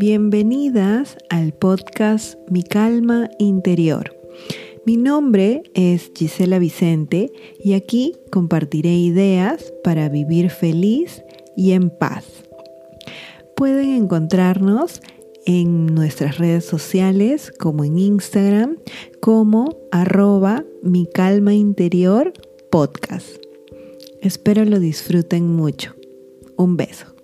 Bienvenidas al podcast Mi Calma Interior. Mi nombre es Gisela Vicente y aquí compartiré ideas para vivir feliz y en paz. Pueden encontrarnos en nuestras redes sociales como en Instagram como arroba mi calma interior podcast. Espero lo disfruten mucho. Un beso.